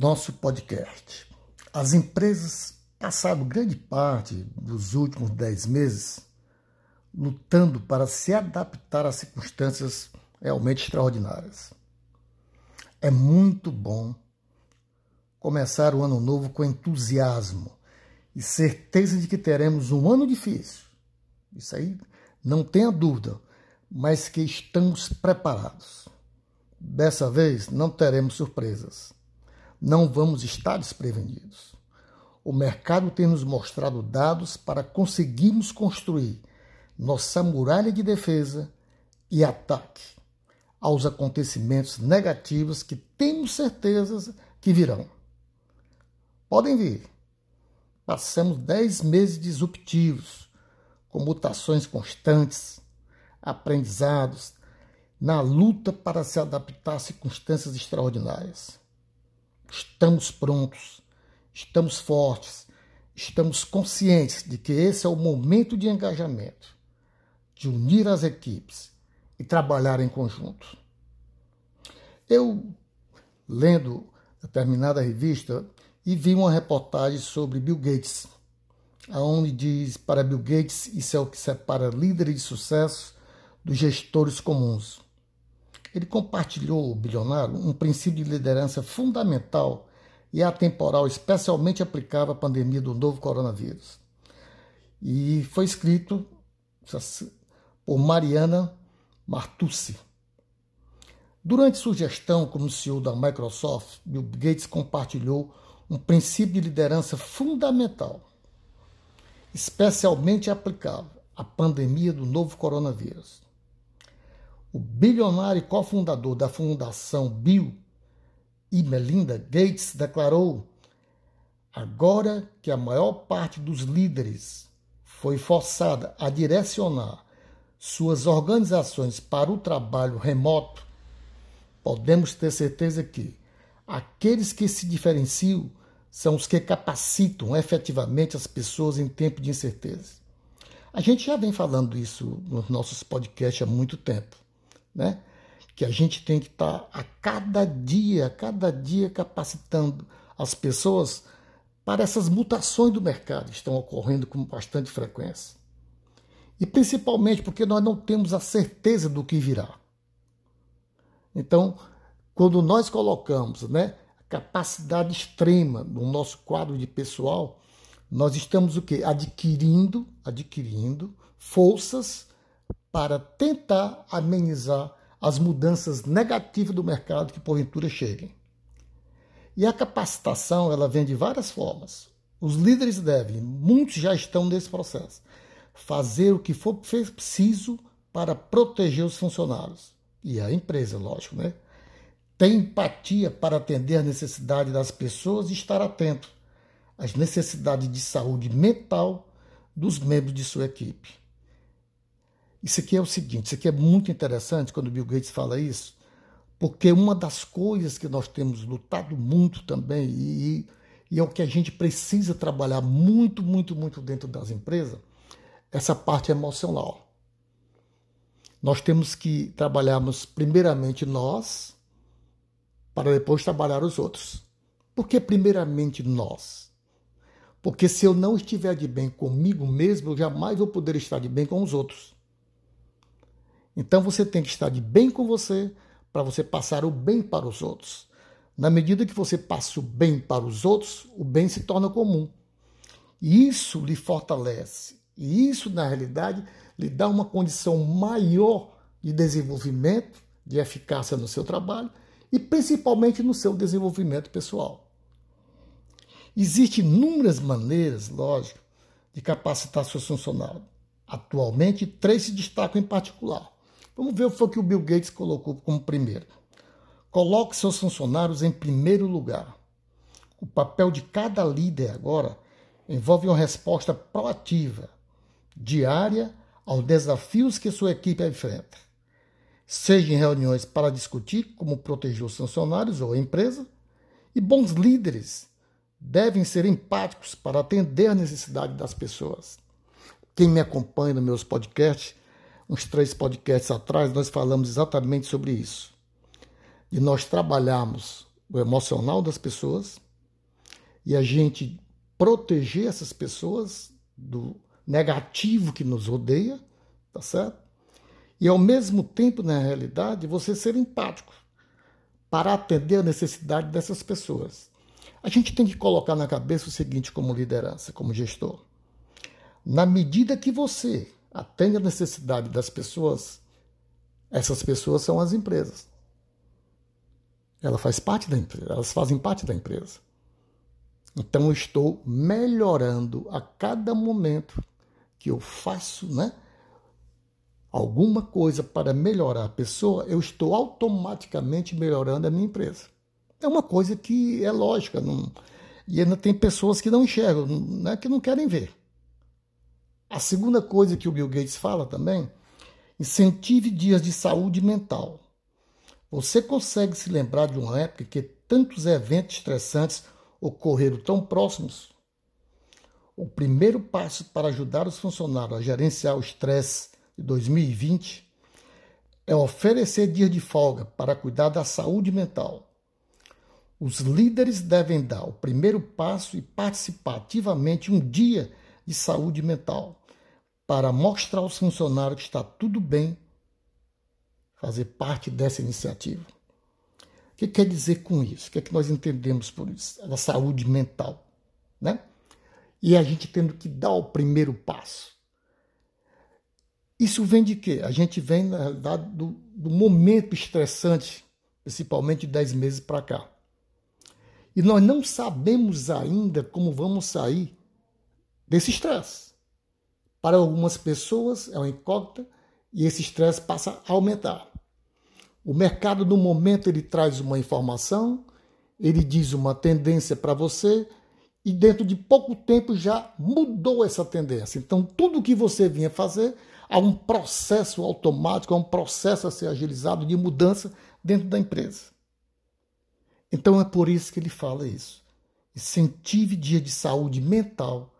nosso podcast. As empresas passaram grande parte dos últimos dez meses lutando para se adaptar a circunstâncias realmente extraordinárias. É muito bom começar o ano novo com entusiasmo e certeza de que teremos um ano difícil. Isso aí não tenha dúvida, mas que estamos preparados. Dessa vez não teremos surpresas. Não vamos estar desprevenidos. O mercado tem nos mostrado dados para conseguirmos construir nossa muralha de defesa e ataque aos acontecimentos negativos que temos certeza que virão. Podem vir. Passamos dez meses disruptivos, com mutações constantes, aprendizados, na luta para se adaptar a circunstâncias extraordinárias. Estamos prontos, estamos fortes, estamos conscientes de que esse é o momento de engajamento, de unir as equipes e trabalhar em conjunto. Eu, lendo determinada revista, e vi uma reportagem sobre Bill Gates, aonde diz para Bill Gates isso é o que separa líderes de sucesso dos gestores comuns. Ele compartilhou, o bilionário, um princípio de liderança fundamental e atemporal, especialmente aplicável à pandemia do novo coronavírus. E foi escrito por Mariana Martucci. Durante sua gestão como CEO da Microsoft, Bill Gates compartilhou um princípio de liderança fundamental, especialmente aplicável à pandemia do novo coronavírus. O bilionário e cofundador da Fundação Bill e Melinda Gates declarou: agora que a maior parte dos líderes foi forçada a direcionar suas organizações para o trabalho remoto, podemos ter certeza que aqueles que se diferenciam são os que capacitam efetivamente as pessoas em tempo de incerteza. A gente já vem falando isso nos nossos podcasts há muito tempo né? Que a gente tem que estar tá a cada dia, a cada dia capacitando as pessoas para essas mutações do mercado que estão ocorrendo com bastante frequência. E principalmente porque nós não temos a certeza do que virá. Então, quando nós colocamos né, capacidade extrema no nosso quadro de pessoal, nós estamos o quê? Adquirindo, adquirindo forças para tentar amenizar as mudanças negativas do mercado que porventura cheguem. E a capacitação ela vem de várias formas. Os líderes devem, muitos já estão nesse processo, fazer o que for preciso para proteger os funcionários e a empresa, lógico, né? Ter empatia para atender a necessidade das pessoas e estar atento às necessidades de saúde mental dos membros de sua equipe. Isso aqui é o seguinte, isso aqui é muito interessante quando Bill Gates fala isso, porque uma das coisas que nós temos lutado muito também, e, e é o que a gente precisa trabalhar muito, muito, muito dentro das empresas, essa parte emocional. Nós temos que trabalharmos primeiramente nós, para depois trabalhar os outros. Por que primeiramente nós? Porque se eu não estiver de bem comigo mesmo, eu jamais vou poder estar de bem com os outros. Então você tem que estar de bem com você para você passar o bem para os outros. Na medida que você passa o bem para os outros, o bem se torna comum. E isso lhe fortalece. E isso, na realidade, lhe dá uma condição maior de desenvolvimento, de eficácia no seu trabalho e principalmente no seu desenvolvimento pessoal. Existem inúmeras maneiras, lógico, de capacitar seus funcionários. Atualmente, três se destacam em particular. Vamos ver o que foi que o Bill Gates colocou como primeiro. Coloque seus funcionários em primeiro lugar. O papel de cada líder agora envolve uma resposta proativa, diária, aos desafios que sua equipe enfrenta. Seja em reuniões para discutir como proteger os funcionários ou a empresa, e bons líderes devem ser empáticos para atender a necessidade das pessoas. Quem me acompanha nos meus podcasts uns três podcasts atrás, nós falamos exatamente sobre isso. De nós trabalharmos o emocional das pessoas e a gente proteger essas pessoas do negativo que nos rodeia, tá certo? E ao mesmo tempo, na realidade, você ser empático para atender a necessidade dessas pessoas. A gente tem que colocar na cabeça o seguinte como liderança, como gestor. Na medida que você atende a necessidade das pessoas, essas pessoas são as empresas. Ela faz parte da empresa, elas fazem parte da empresa. Então eu estou melhorando a cada momento que eu faço, né? Alguma coisa para melhorar a pessoa, eu estou automaticamente melhorando a minha empresa. É uma coisa que é lógica. Não... E ainda tem pessoas que não enxergam, né, que não querem ver. A segunda coisa que o Bill Gates fala também, incentive dias de saúde mental. Você consegue se lembrar de uma época que tantos eventos estressantes ocorreram tão próximos? O primeiro passo para ajudar os funcionários a gerenciar o estresse de 2020 é oferecer dias de folga para cuidar da saúde mental. Os líderes devem dar o primeiro passo e participar ativamente um dia de saúde mental para mostrar aos funcionários que está tudo bem fazer parte dessa iniciativa. O que quer dizer com isso? O que é que nós entendemos por isso? A saúde mental, né? E a gente tendo que dar o primeiro passo. Isso vem de quê? A gente vem, na realidade, do, do momento estressante, principalmente de 10 meses para cá. E nós não sabemos ainda como vamos sair desse estresse. Para algumas pessoas é uma incógnita e esse estresse passa a aumentar. O mercado, no momento, ele traz uma informação, ele diz uma tendência para você e dentro de pouco tempo já mudou essa tendência. Então, tudo que você vinha fazer, há um processo automático, há um processo a ser agilizado de mudança dentro da empresa. Então é por isso que ele fala isso. Incentive dia de saúde mental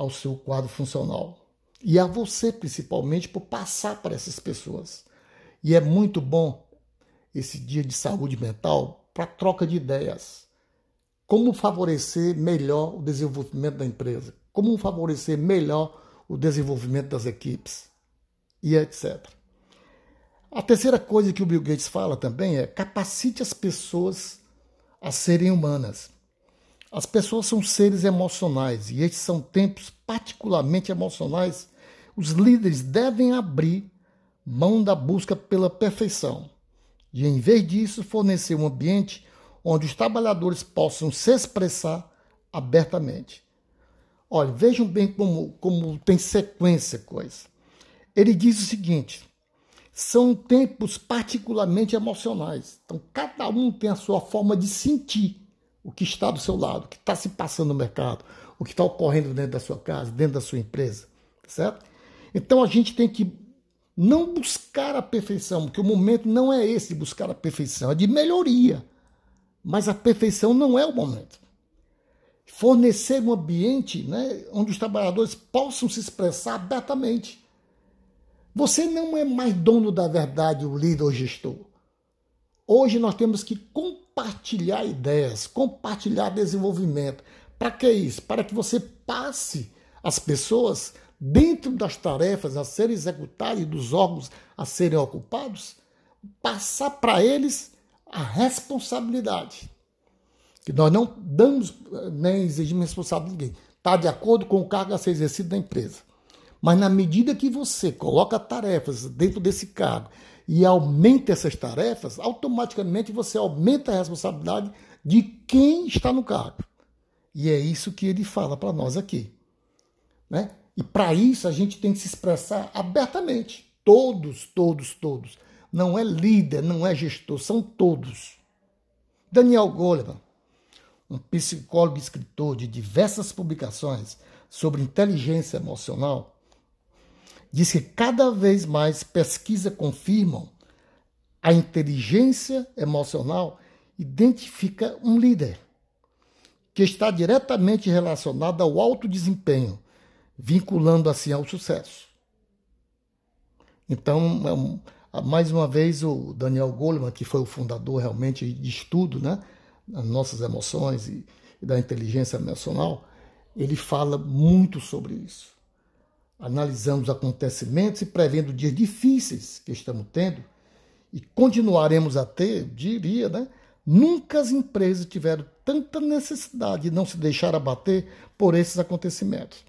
ao seu quadro funcional. E a você, principalmente, por passar para essas pessoas. E é muito bom esse dia de saúde mental para troca de ideias. Como favorecer melhor o desenvolvimento da empresa? Como favorecer melhor o desenvolvimento das equipes? E etc. A terceira coisa que o Bill Gates fala também é capacite as pessoas a serem humanas. As pessoas são seres emocionais e estes são tempos particularmente emocionais. Os líderes devem abrir mão da busca pela perfeição e, em vez disso, fornecer um ambiente onde os trabalhadores possam se expressar abertamente. Olha, vejam bem como, como tem sequência coisa. Ele diz o seguinte: são tempos particularmente emocionais. Então, cada um tem a sua forma de sentir o que está do seu lado, o que está se passando no mercado, o que está ocorrendo dentro da sua casa, dentro da sua empresa, certo? Então, a gente tem que não buscar a perfeição, porque o momento não é esse de buscar a perfeição, é de melhoria. Mas a perfeição não é o momento. Fornecer um ambiente né, onde os trabalhadores possam se expressar abertamente você não é mais dono da verdade, o líder ou gestor. Hoje nós temos que compartilhar ideias, compartilhar desenvolvimento. Para que isso? Para que você passe as pessoas dentro das tarefas a serem executadas e dos órgãos a serem ocupados, passar para eles a responsabilidade. Que nós não damos nem exigimos responsabilidade de ninguém. Está de acordo com o cargo a ser exercido na empresa. Mas na medida que você coloca tarefas dentro desse cargo e aumenta essas tarefas, automaticamente você aumenta a responsabilidade de quem está no cargo. E é isso que ele fala para nós aqui. Né? E para isso a gente tem que se expressar abertamente. Todos, todos, todos. Não é líder, não é gestor, são todos. Daniel Goleman, um psicólogo e escritor de diversas publicações sobre inteligência emocional, diz que cada vez mais pesquisas confirmam a inteligência emocional identifica um líder que está diretamente relacionado ao alto desempenho, vinculando assim ao sucesso. Então, Ah, mais uma vez, o Daniel Goleman, que foi o fundador realmente de estudo, né? Das nossas emoções e da inteligência emocional, ele fala muito sobre isso. Analisamos acontecimentos e prevendo dias difíceis que estamos tendo e continuaremos a ter, diria, né? Nunca as empresas tiveram tanta necessidade de não se deixar abater por esses acontecimentos.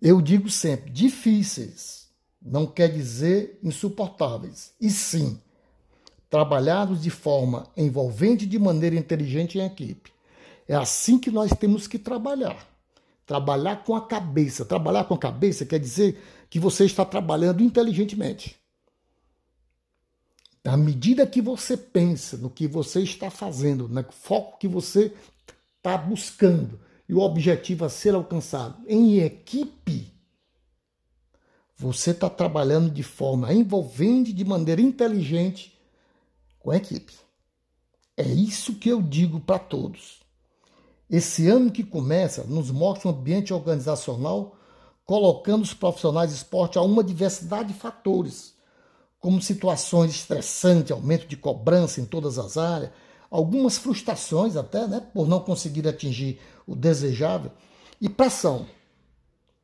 Eu digo sempre, difíceis não quer dizer insuportáveis, e sim trabalhados de forma envolvente de maneira inteligente em equipe. É assim que nós temos que trabalhar. Trabalhar com a cabeça. Trabalhar com a cabeça quer dizer que você está trabalhando inteligentemente. À medida que você pensa no que você está fazendo, no foco que você está buscando e o objetivo a ser alcançado em equipe, você está trabalhando de forma envolvente, de maneira inteligente com a equipe. É isso que eu digo para todos. Esse ano que começa nos mostra um ambiente organizacional colocando os profissionais de esporte a uma diversidade de fatores, como situações estressantes, aumento de cobrança em todas as áreas, algumas frustrações até, né, por não conseguir atingir o desejável, e pressão,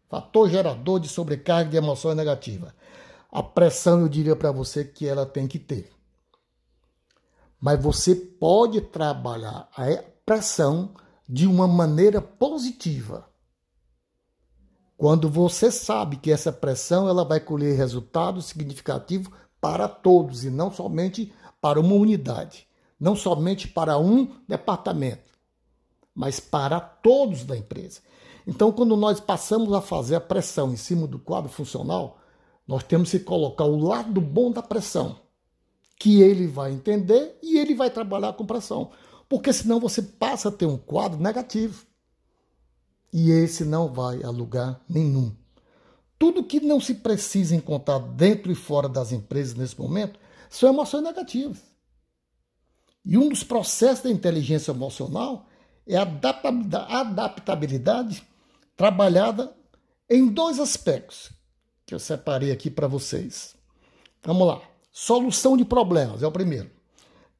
fator gerador de sobrecarga de emoções negativas. A pressão, eu diria para você que ela tem que ter. Mas você pode trabalhar a pressão de uma maneira positiva. Quando você sabe que essa pressão ela vai colher resultados significativos para todos e não somente para uma unidade, não somente para um departamento, mas para todos da empresa. Então, quando nós passamos a fazer a pressão em cima do quadro funcional, nós temos que colocar o lado bom da pressão, que ele vai entender e ele vai trabalhar com pressão porque senão você passa a ter um quadro negativo. E esse não vai a lugar nenhum. Tudo que não se precisa encontrar dentro e fora das empresas nesse momento são emoções negativas. E um dos processos da inteligência emocional é a adaptabilidade trabalhada em dois aspectos que eu separei aqui para vocês. Vamos lá. Solução de problemas é o primeiro.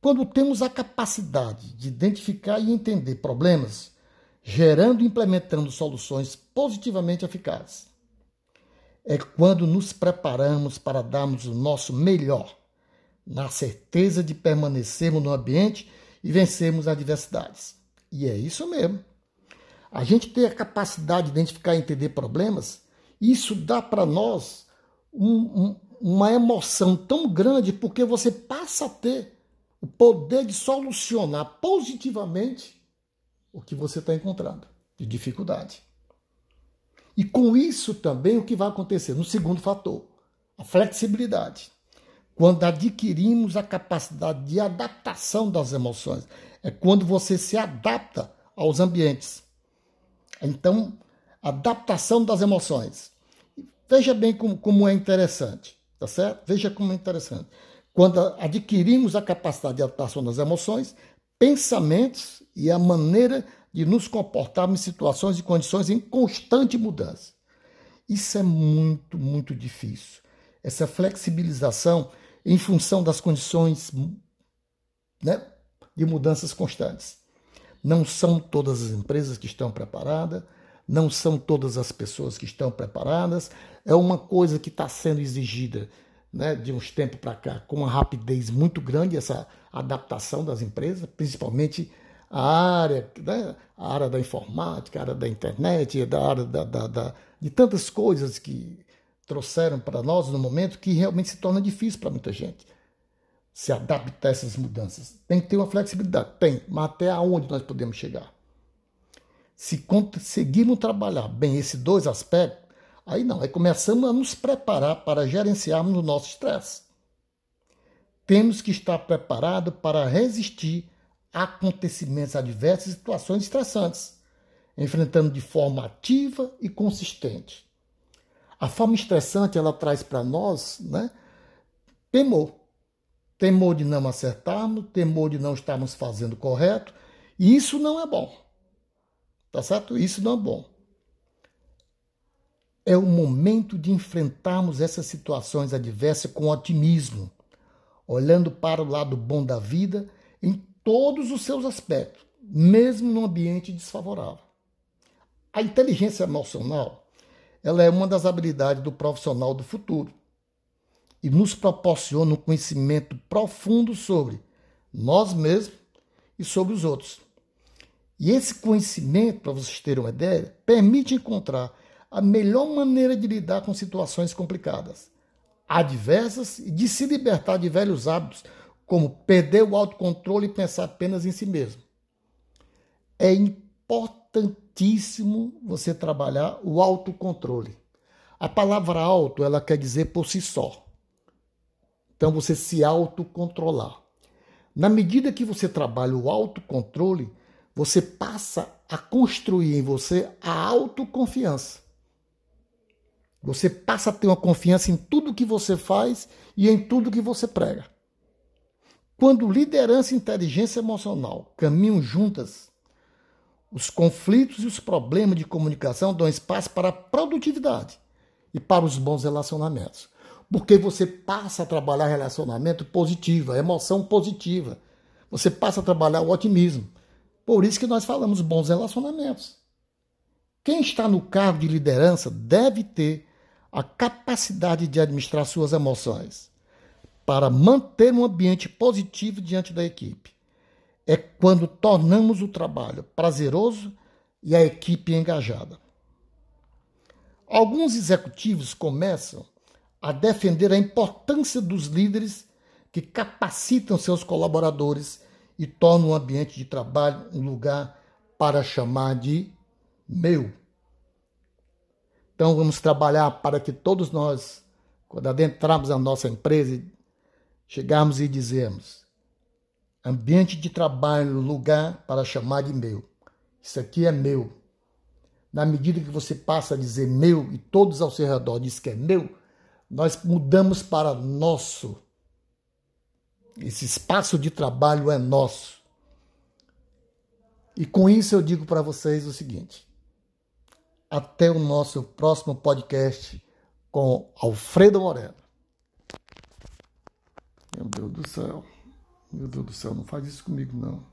Quando temos a capacidade de identificar e entender problemas, gerando e implementando soluções positivamente eficazes, é quando nos preparamos para darmos o nosso melhor, na certeza de permanecermos no ambiente e vencermos adversidades. E é isso mesmo. A gente ter a capacidade de identificar e entender problemas, isso dá para nós um, um, uma emoção tão grande porque você passa a ter o poder de solucionar positivamente o que você está encontrando de dificuldade. E com isso também o que vai acontecer no segundo fator, a flexibilidade. Quando adquirimos a capacidade de adaptação das emoções, é quando você se adapta aos ambientes. Então, adaptação das emoções. Veja bem como, como é interessante, tá certo? Veja como é interessante quando adquirimos a capacidade de adaptação das emoções, pensamentos e a maneira de nos comportarmos em situações e condições em constante mudança. Isso é muito, muito difícil. Essa flexibilização em função das condições né, de mudanças constantes. Não são todas as empresas que estão preparadas, não são todas as pessoas que estão preparadas, é uma coisa que está sendo exigida né, de uns tempos para cá, com uma rapidez muito grande, essa adaptação das empresas, principalmente a área, né, a área da informática, a área da internet, da área da, da, da, de tantas coisas que trouxeram para nós no momento que realmente se torna difícil para muita gente se adaptar a essas mudanças. Tem que ter uma flexibilidade, tem, mas até aonde nós podemos chegar? Se conseguirmos trabalhar bem esses dois aspectos, Aí não, aí começamos a nos preparar para gerenciarmos o nosso estresse. Temos que estar preparados para resistir a acontecimentos adversos e situações estressantes, enfrentando de forma ativa e consistente. A forma estressante ela traz para nós né, temor. Temor de não acertarmos, temor de não estarmos fazendo correto, e isso não é bom. Tá certo? Isso não é bom. É o momento de enfrentarmos essas situações adversas com otimismo, olhando para o lado bom da vida em todos os seus aspectos, mesmo num ambiente desfavorável. A inteligência emocional ela é uma das habilidades do profissional do futuro e nos proporciona um conhecimento profundo sobre nós mesmos e sobre os outros. E esse conhecimento, para vocês terem uma ideia, permite encontrar a melhor maneira de lidar com situações complicadas, adversas e de se libertar de velhos hábitos, como perder o autocontrole e pensar apenas em si mesmo. É importantíssimo você trabalhar o autocontrole. A palavra auto, ela quer dizer por si só. Então você se autocontrolar. Na medida que você trabalha o autocontrole, você passa a construir em você a autoconfiança. Você passa a ter uma confiança em tudo que você faz e em tudo que você prega. Quando liderança e inteligência emocional caminham juntas, os conflitos e os problemas de comunicação dão espaço para a produtividade e para os bons relacionamentos porque você passa a trabalhar relacionamento positivo, emoção positiva. Você passa a trabalhar o otimismo. Por isso que nós falamos bons relacionamentos. Quem está no cargo de liderança deve ter a capacidade de administrar suas emoções para manter um ambiente positivo diante da equipe. É quando tornamos o trabalho prazeroso e a equipe engajada. Alguns executivos começam a defender a importância dos líderes que capacitam seus colaboradores e tornam o ambiente de trabalho um lugar para chamar de meu. Então vamos trabalhar para que todos nós, quando adentrarmos a nossa empresa, chegarmos e dizermos: ambiente de trabalho, lugar para chamar de meu. Isso aqui é meu. Na medida que você passa a dizer meu e todos ao seu redor dizem que é meu, nós mudamos para nosso. Esse espaço de trabalho é nosso. E com isso eu digo para vocês o seguinte: até o nosso próximo podcast com Alfredo Moreno. Meu Deus do céu. Meu Deus do céu, não faz isso comigo não.